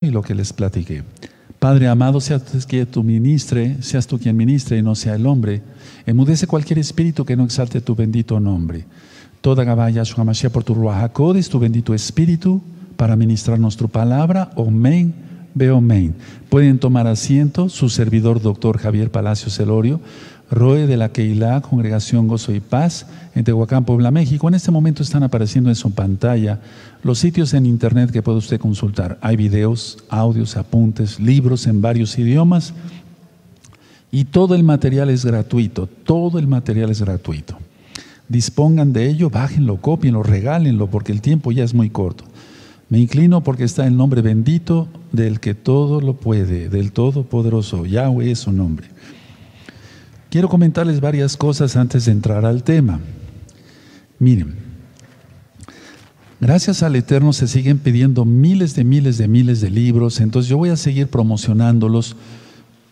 y lo que les platiqué. Padre amado, seas que tú ministre, seas tú quien ministre y no sea el hombre. Emudece cualquier espíritu que no exalte tu bendito nombre. Toda Gabaya Mashiach por tu Ruach tu bendito espíritu, para ministrarnos tu palabra. Omen, ve omen. Pueden tomar asiento su servidor, doctor Javier Palacio Celorio. Roe de la Keilah, Congregación Gozo y Paz, en Tehuacán, Puebla, México. En este momento están apareciendo en su pantalla los sitios en internet que puede usted consultar. Hay videos, audios, apuntes, libros en varios idiomas y todo el material es gratuito, todo el material es gratuito. Dispongan de ello, bájenlo, copienlo, regálenlo, porque el tiempo ya es muy corto. Me inclino porque está el nombre bendito del que todo lo puede, del Todopoderoso. Yahweh es su nombre. Quiero comentarles varias cosas antes de entrar al tema. Miren, gracias al Eterno se siguen pidiendo miles de miles de miles de libros, entonces yo voy a seguir promocionándolos.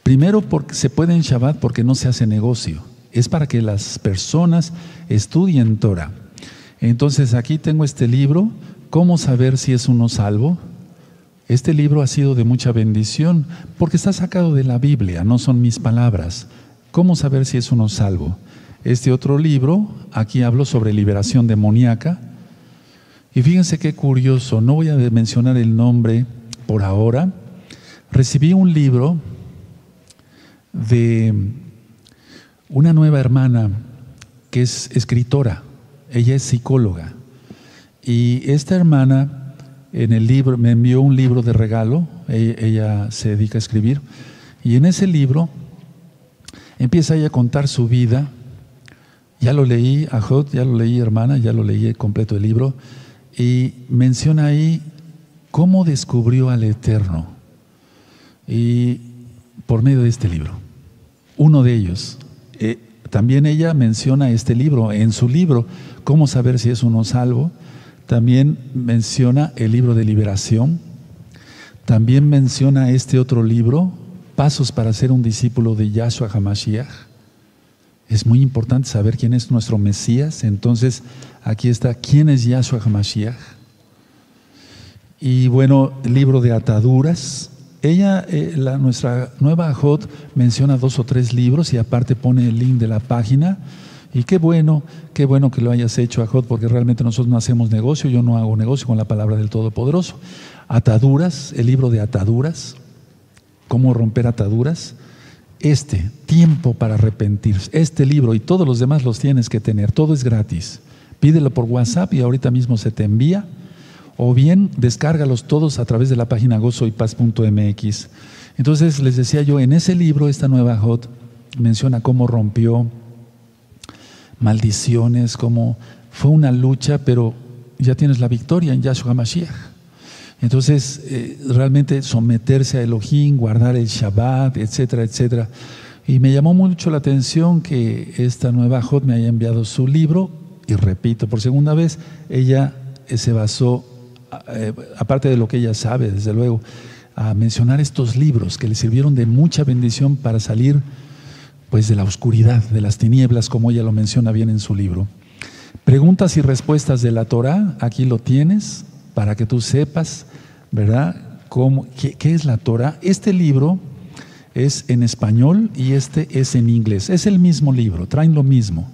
Primero porque se puede en Shabbat porque no se hace negocio, es para que las personas estudien Torah. Entonces aquí tengo este libro, ¿Cómo saber si es uno salvo? Este libro ha sido de mucha bendición porque está sacado de la Biblia, no son mis palabras. ¿Cómo saber si es uno salvo? Este otro libro, aquí hablo sobre liberación demoníaca. Y fíjense qué curioso, no voy a mencionar el nombre por ahora. Recibí un libro de una nueva hermana que es escritora, ella es psicóloga. Y esta hermana en el libro me envió un libro de regalo, ella, ella se dedica a escribir, y en ese libro Empieza ella a contar su vida. Ya lo leí, Ajot, ya lo leí, hermana, ya lo leí completo el libro. Y menciona ahí cómo descubrió al Eterno. Y por medio de este libro. Uno de ellos. Eh, también ella menciona este libro. En su libro, ¿Cómo saber si es uno salvo? También menciona el libro de liberación. También menciona este otro libro, pasos para ser un discípulo de Yahshua HaMashiach. Es muy importante saber quién es nuestro Mesías. Entonces, aquí está, ¿quién es Yahshua HaMashiach? Y bueno, libro de ataduras. Ella, eh, la, nuestra nueva Ajot, menciona dos o tres libros y aparte pone el link de la página. Y qué bueno, qué bueno que lo hayas hecho, Ajot, porque realmente nosotros no hacemos negocio, yo no hago negocio con la palabra del Todopoderoso. Ataduras, el libro de ataduras cómo romper ataduras, este, tiempo para arrepentirse, este libro y todos los demás los tienes que tener, todo es gratis. Pídelo por WhatsApp y ahorita mismo se te envía, o bien descárgalos todos a través de la página gozoypaz.mx. Entonces les decía yo, en ese libro, esta nueva Hot menciona cómo rompió maldiciones, cómo fue una lucha, pero ya tienes la victoria en Yahshua Mashiach. Entonces, eh, realmente someterse a Elohim, guardar el Shabbat, etcétera, etcétera. Y me llamó mucho la atención que esta nueva Jot me haya enviado su libro, y repito, por segunda vez, ella eh, se basó, eh, aparte de lo que ella sabe, desde luego, a mencionar estos libros que le sirvieron de mucha bendición para salir pues de la oscuridad, de las tinieblas, como ella lo menciona bien en su libro. Preguntas y respuestas de la Torah, aquí lo tienes, para que tú sepas, ¿verdad? Cómo, qué, es la Torah? Este libro es en español y este es en inglés. Es el mismo libro, traen lo mismo.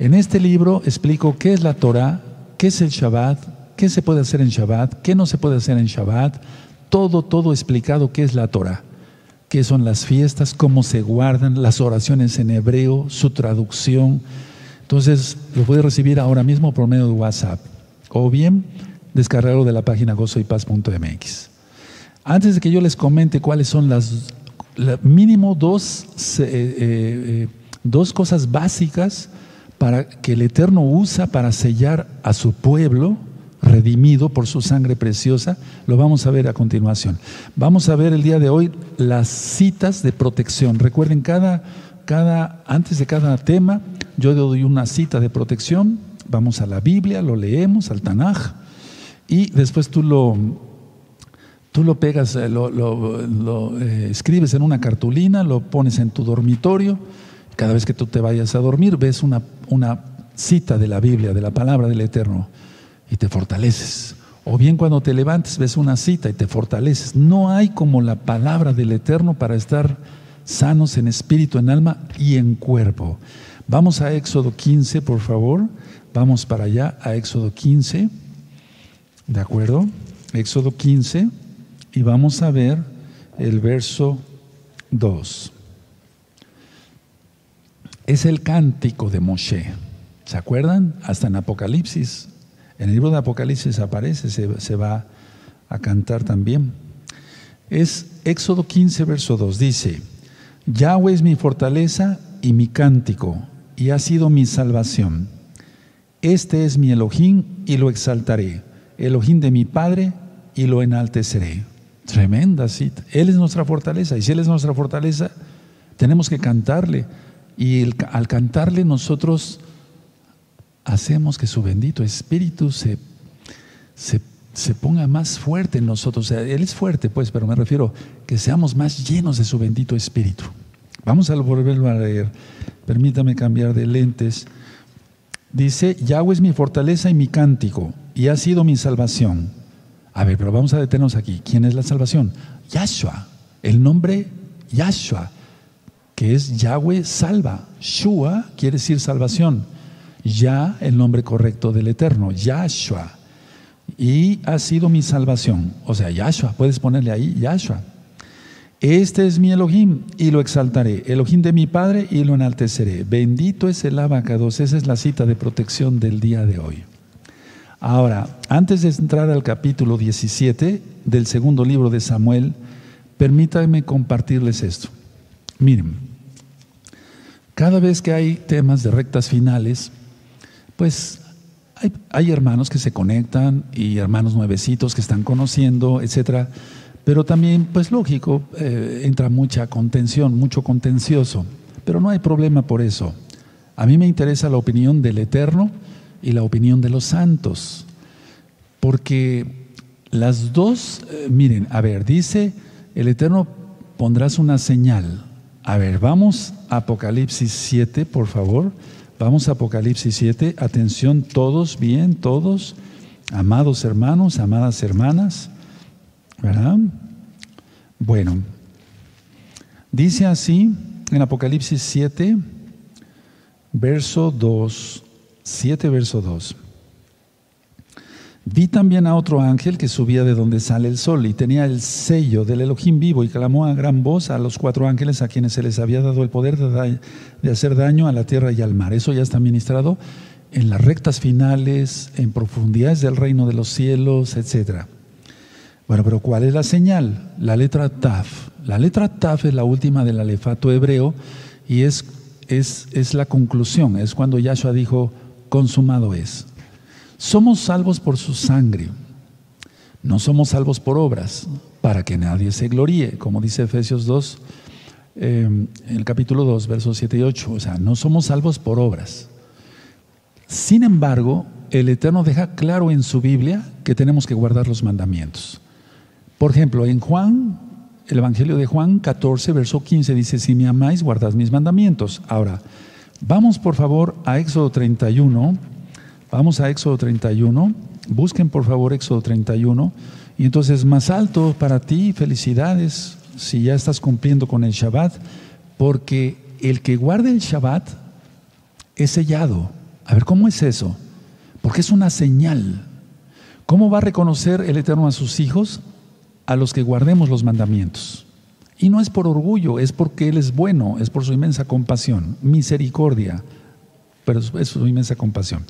En este libro explico qué es la Torah, qué es el Shabbat, qué se puede hacer en Shabbat, qué no se puede hacer en Shabbat, todo, todo explicado qué es la Torah, qué son las fiestas, cómo se guardan, las oraciones en hebreo, su traducción. Entonces lo puedes recibir ahora mismo por medio de WhatsApp. O bien descargarlo de la página gozoypaz.mx. Antes de que yo les comente cuáles son las, mínimo dos, eh, eh, eh, dos cosas básicas para que el Eterno usa para sellar a su pueblo redimido por su sangre preciosa, lo vamos a ver a continuación. Vamos a ver el día de hoy las citas de protección. Recuerden, cada, cada, antes de cada tema, yo doy una cita de protección. Vamos a la Biblia, lo leemos, al Tanaj, y después tú lo, tú lo pegas, eh, lo, eh, escribes en una cartulina, lo pones en tu dormitorio. Cada vez que tú te vayas a dormir, ves una, una cita de la Biblia, de la palabra del Eterno, y te fortaleces. O bien cuando te levantes ves una cita y te fortaleces. No hay como la palabra del Eterno para estar sanos en espíritu, en alma y en cuerpo. Vamos a Éxodo 15, por favor. Vamos para allá, a Éxodo 15. ¿De acuerdo? Éxodo 15. Y vamos a ver el verso 2. Es el cántico de Moshe. ¿Se acuerdan? Hasta en Apocalipsis. En el libro de Apocalipsis aparece, se, va a cantar también. Es Éxodo 15, verso 2. Dice, Yahweh es mi fortaleza y mi cántico, y ha sido mi salvación. Este es mi Elohim y lo exaltaré. Elohim de mi Padre y lo enalteceré. Tremenda cita. Él es nuestra fortaleza. Y si Él es nuestra fortaleza, tenemos que cantarle. Y al cantarle nosotros hacemos que su bendito espíritu se, se, ponga más fuerte en nosotros. él es fuerte, pues, pero me refiero que seamos más llenos de su bendito espíritu. Vamos a volverlo a leer. Permítame cambiar de lentes. Dice, Yahweh es mi fortaleza y mi cántico, y ha sido mi salvación. A ver, pero vamos a detenernos aquí. ¿Quién es la salvación? Yahshua. El nombre Yahshua que es Yahweh salva. Shua quiere decir salvación. Ya, el nombre correcto del Eterno, Yahshua. Y ha sido mi salvación. O sea, Yahshua, puedes ponerle ahí Yahshua. Este es mi Elohim y lo exaltaré. Elohim de mi Padre y lo enalteceré. Bendito es el abacados. Esa es la cita de protección del día de hoy. Ahora, antes de entrar al capítulo 17 del segundo libro de Samuel, permítanme compartirles esto. Miren, cada vez que hay temas de rectas finales, pues hay, hermanos que se conectan y hermanos nuevecitos que están conociendo, etcétera. Pero también, pues lógico, eh, entra mucha contención, mucho contencioso. Pero no hay problema por eso. A mí me interesa la opinión del Eterno y la opinión de los santos. Porque las dos, eh, miren, a ver, dice, el Eterno pondrás una señal. A ver, vamos a Apocalipsis 7, por favor. Vamos a Apocalipsis 7. Atención todos, bien, todos. Amados hermanos, amadas hermanas. ¿Verdad? Bueno, dice así en Apocalipsis 7, verso 2. 7, verso 2. Vi también a otro ángel que subía de donde sale el sol y tenía el sello del Elohim vivo y clamó a gran voz a los cuatro ángeles a quienes se les había dado el poder de, hacer daño a la tierra y al mar. Eso ya está ministrado en las rectas finales, en profundidades del reino de los cielos, etc. Bueno, pero ¿cuál es la señal? La letra Taf. La letra Taf es la última del alefato hebreo y es, es, es la conclusión, es cuando Yahshua dijo, consumado es. Somos salvos por su sangre. No somos salvos por obras, para que nadie se gloríe, como dice Efesios 2, em, el capítulo 2, versos 7 y 8. O sea, no somos salvos por obras. Sin embargo, el Eterno deja claro en su Biblia que tenemos que guardar los mandamientos. Por ejemplo, en Juan, el Evangelio de Juan 14, verso 15 dice, si me amáis, guardad mis mandamientos. Ahora, vamos por favor a Éxodo 31 Vamos a Éxodo 31. Busquen por favor Éxodo 31. Y entonces más alto para ti, felicidades si ya estás cumpliendo con el Shabbat, porque el que guarde el Shabbat es sellado. A ver, ¿cómo es eso? Porque es una señal. ¿Cómo va a reconocer el Eterno a sus hijos? A los que guardemos los mandamientos. Y no es por orgullo, es porque Él es bueno, es por su inmensa compasión, misericordia, pero es su inmensa compasión.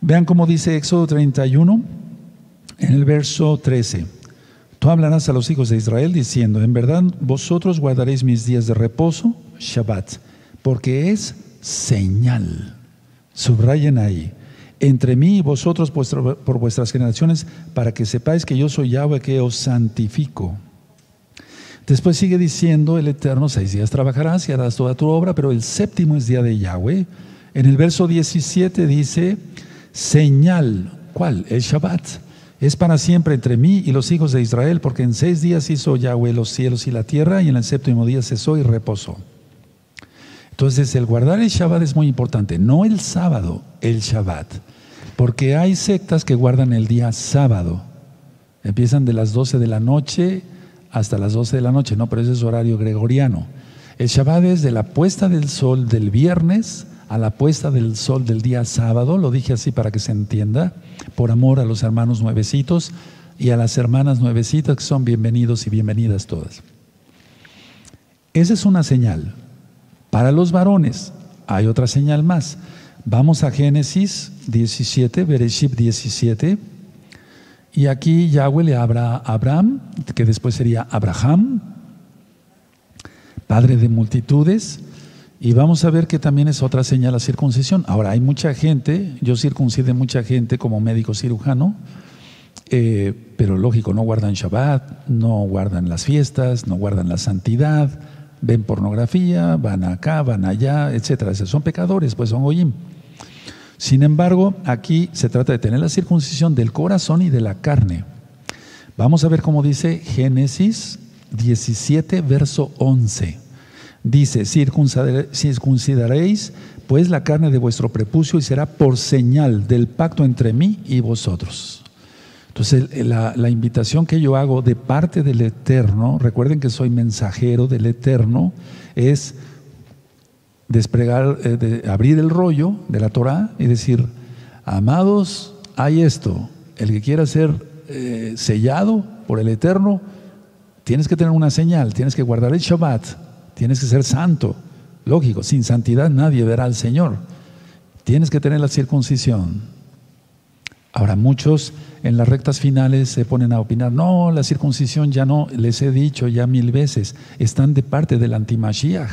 Vean cómo dice Éxodo 31 en el verso 13. Tú hablarás a los hijos de Israel diciendo, en verdad vosotros guardaréis mis días de reposo, Shabbat, porque es señal. Subrayen ahí. Entre mí y vosotros por vuestras generaciones, para que sepáis que yo soy Yahweh que os santifico. Después sigue diciendo el Eterno, seis días trabajarás y harás toda tu obra, pero el séptimo es día de Yahweh. En el verso 17 dice, señal. ¿Cuál? El Shabbat. Es para siempre entre mí y los hijos de Israel, porque en seis días hizo Yahweh los cielos y la tierra, y en el séptimo día cesó y reposó. Entonces, el guardar el Shabbat es muy importante, no el sábado, el Shabbat. Porque hay sectas que guardan el día sábado. Empiezan de las 12 de la noche hasta las 12 de la noche, no, pero ese es horario gregoriano. El Shabbat es de la puesta del sol del viernes a la puesta del sol del día sábado, lo dije así para que se entienda, por amor a los hermanos nuevecitos y a las hermanas nuevecitas que son bienvenidos y bienvenidas todas. Esa es una señal. Para los varones hay otra señal más. Vamos a Génesis 17, Bereshit 17. Y aquí Yahweh le habla a Abraham, que después sería Abraham, padre de multitudes. Y vamos a ver que también es otra señal la circuncisión. Ahora, hay mucha gente, yo circuncide mucha gente como médico cirujano, eh, pero lógico, no guardan Shabbat, no guardan las fiestas, no guardan la santidad, ven pornografía, van acá, van allá, etcétera. Son pecadores, pues son goyim. Sin embargo, aquí se trata de tener la circuncisión del corazón y de la carne. Vamos a ver cómo dice Génesis 17, verso 11. Dice, circuncidaréis pues la carne de vuestro prepucio y será por señal del pacto entre mí y vosotros. Entonces, la, invitación que yo hago de parte del Eterno, recuerden que soy mensajero del Eterno, es despregar, eh, abrir el rollo de la Torah y decir, amados, hay esto, el que quiera ser eh, sellado por el Eterno, tienes que tener una señal, tienes que guardar el Shabbat, tienes que ser santo. Lógico, sin santidad nadie verá al Señor. Tienes que tener la circuncisión. Ahora muchos en las rectas finales se ponen a opinar, no, la circuncisión ya no, les he dicho ya mil veces, están de parte del antimashiach.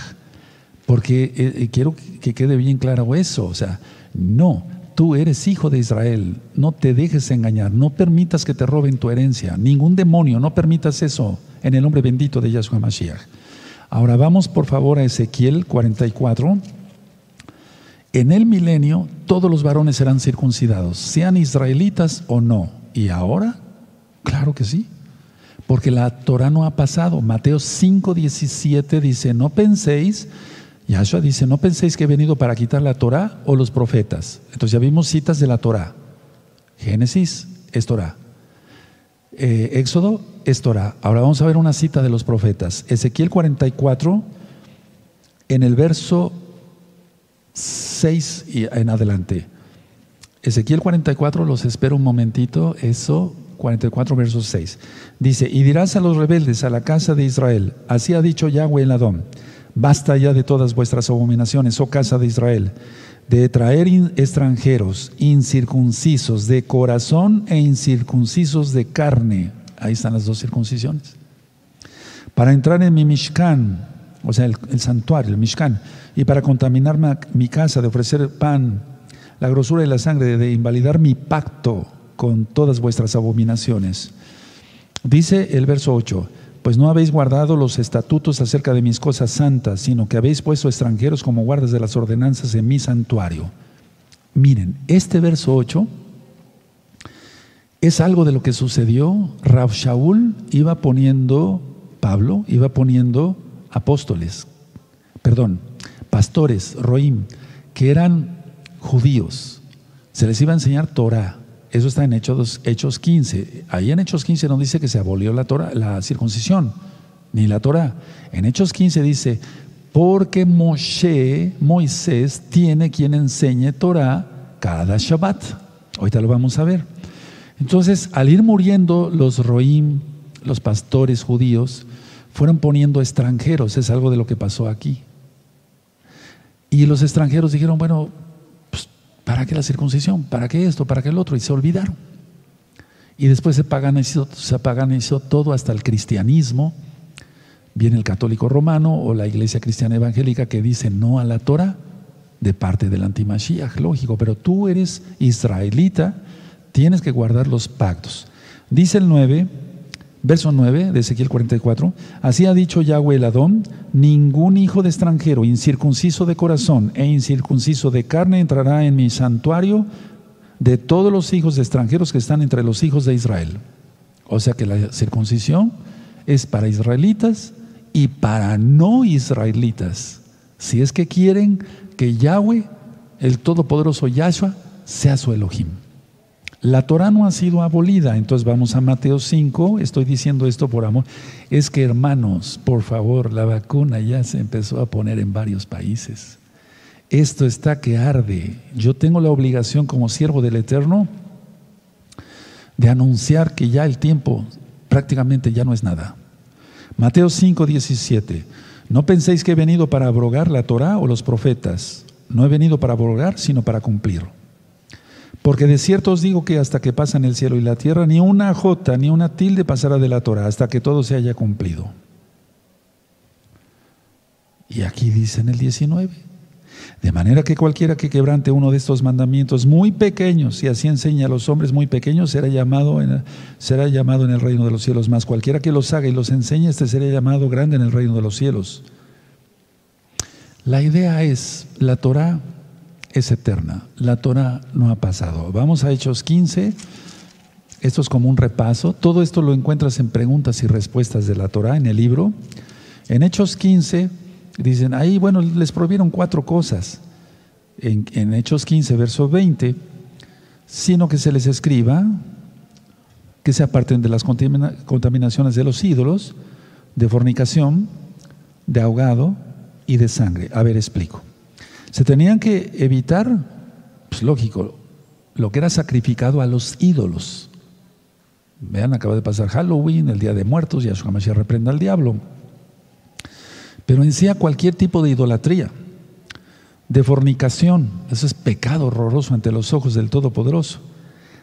Porque eh, eh, quiero que quede bien claro eso, o sea, no, tú eres hijo de Israel, no te dejes engañar, no permitas que te roben tu herencia, ningún demonio, no permitas eso en el nombre bendito de Yahshua Mashiach. Ahora vamos por favor a Ezequiel 44. En el milenio todos los varones serán circuncidados, sean israelitas o no. ¿Y ahora? Claro que sí. Porque la Torah no ha pasado. Mateo 5:17 dice, no penséis Yahshua dice, no penséis que he venido para quitar la Torah o los profetas. Entonces ya vimos citas de la Torah. Génesis es Torah. Eh, Éxodo es Torah. Ahora vamos a ver una cita de los profetas. Ezequiel 44, en el verso 6 y en adelante. Ezequiel 44, los espero un momentito, eso, 44 verso 6. Dice, y dirás a los rebeldes, a la casa de Israel, así ha dicho Yahweh el Adón Basta ya de todas vuestras abominaciones, oh casa de Israel, de traer extranjeros incircuncisos de corazón e incircuncisos de carne. Ahí están las dos circuncisiones. Para entrar en mi Mishkan, o sea, el, santuario, el Mishkan, y para contaminar mi casa, de ofrecer pan, la grosura y la sangre, de invalidar mi pacto con todas vuestras abominaciones. Dice el verso 8 pues no habéis guardado los estatutos acerca de mis cosas santas, sino que habéis puesto extranjeros como guardas de las ordenanzas en mi santuario. Miren, este verso 8 es algo de lo que sucedió. Rav Shaul iba poniendo, Pablo iba poniendo apóstoles, perdón, pastores, roim, que eran judíos. Se les iba a enseñar Torah. Eso está en Hechos, Hechos 15. Ahí en Hechos 15 no dice que se abolió la, la circuncisión, ni la Torah. En Hechos 15 dice, porque Moshe, Moisés, tiene quien enseñe Torah cada Shabbat. Ahorita lo vamos a ver. Entonces, al ir muriendo los roim, los pastores judíos, fueron poniendo extranjeros. Es algo de lo que pasó aquí. Y los extranjeros dijeron, bueno, ¿Para qué la circuncisión? ¿Para qué esto? ¿Para qué el otro? Y se olvidaron. Y después se paganizó, se paganizó todo hasta el cristianismo. Viene el católico romano o la iglesia cristiana evangélica que dice no a la Torah de parte del antimashiach, lógico, pero tú eres israelita, tienes que guardar los pactos. Dice el 9, Verso 9 de Ezequiel 44. Así ha dicho Yahweh el Adón, ningún hijo de extranjero, incircunciso de corazón e incircunciso de carne entrará en mi santuario de todos los hijos de extranjeros que están entre los hijos de Israel. O sea que la circuncisión es para israelitas y para no israelitas. Si es que quieren que Yahweh, el todopoderoso Yahshua, sea su Elohim. La Torah no ha sido abolida, entonces vamos a Mateo 5, estoy diciendo esto por amor. Es que hermanos, por favor, la vacuna ya se empezó a poner en varios países. Esto está que arde. Yo tengo la obligación como siervo del Eterno de anunciar que ya el tiempo prácticamente ya no es nada. Mateo 5, 17. No penséis que he venido para abrogar la Torah o los profetas. No he venido para abrogar, sino para cumplir. Porque de cierto os digo que hasta que pasan el cielo y la tierra, ni una jota ni una tilde pasará de la Torah, hasta que todo se haya cumplido. Y aquí dice en el 19. De manera que cualquiera que quebrante uno de estos mandamientos muy pequeños, y así enseña a los hombres muy pequeños, será llamado, en, será llamado en el reino de los cielos. Más cualquiera que los haga y los enseñe, este será llamado grande en el reino de los cielos. La idea es, la Torah es eterna. La Torah no ha pasado. Vamos a Hechos 15. Esto es como un repaso. Todo esto lo encuentras en preguntas y respuestas de la Torah en el libro. En Hechos 15 dicen, ahí, bueno, les prohibieron cuatro cosas. En, Hechos 15, verso 20, sino que se les escriba que se aparten de las contaminaciones de los ídolos, de fornicación, de ahogado y de sangre. A ver, explico. Se tenían que evitar, pues lógico, lo que era sacrificado a los ídolos. Vean, acaba de pasar Halloween, el Día de Muertos, Yahshua Mashiach reprenda al diablo. Pero en sí a cualquier tipo de idolatría, de fornicación, eso es pecado horroroso ante los ojos del Todopoderoso.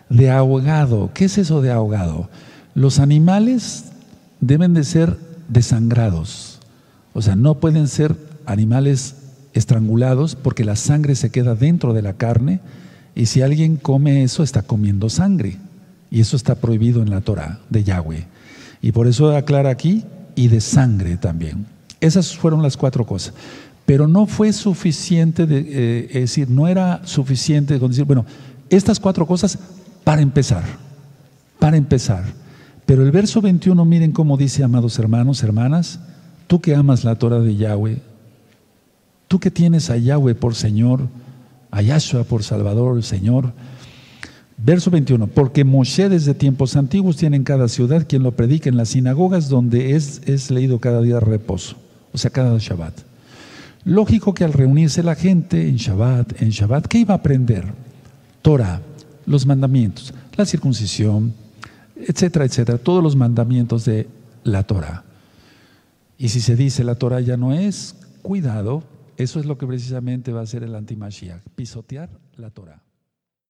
De ahogado, ¿qué es eso de ahogado? Los animales deben de ser desangrados, o sea, no pueden ser animales estrangulados porque la sangre se queda dentro de la carne y si alguien come eso está comiendo sangre y eso está prohibido en la Torah de Yahweh. Y por eso aclara aquí y de sangre también. Esas fueron las cuatro cosas. Pero no fue suficiente, de, eh, es decir, no era suficiente con decir, bueno, estas cuatro cosas para empezar, para empezar. Pero el verso 21, miren cómo dice, amados hermanos, hermanas, tú que amas la Torah de Yahweh, Tú que tienes a Yahweh por Señor, a Yahshua por Salvador, Señor. Verso 21, porque Moshe desde tiempos antiguos tiene en cada ciudad quien lo predica en las sinagogas donde es, es leído cada día reposo, o sea, cada Shabbat. Lógico que al reunirse la gente en Shabbat, en Shabbat, ¿qué iba a aprender? Torah, los mandamientos, la circuncisión, etcétera, etcétera, todos los mandamientos de la Torah. Y si se dice la Torah ya no es, cuidado, eso es lo que precisamente va a hacer el antimashiach, pisotear la Torah.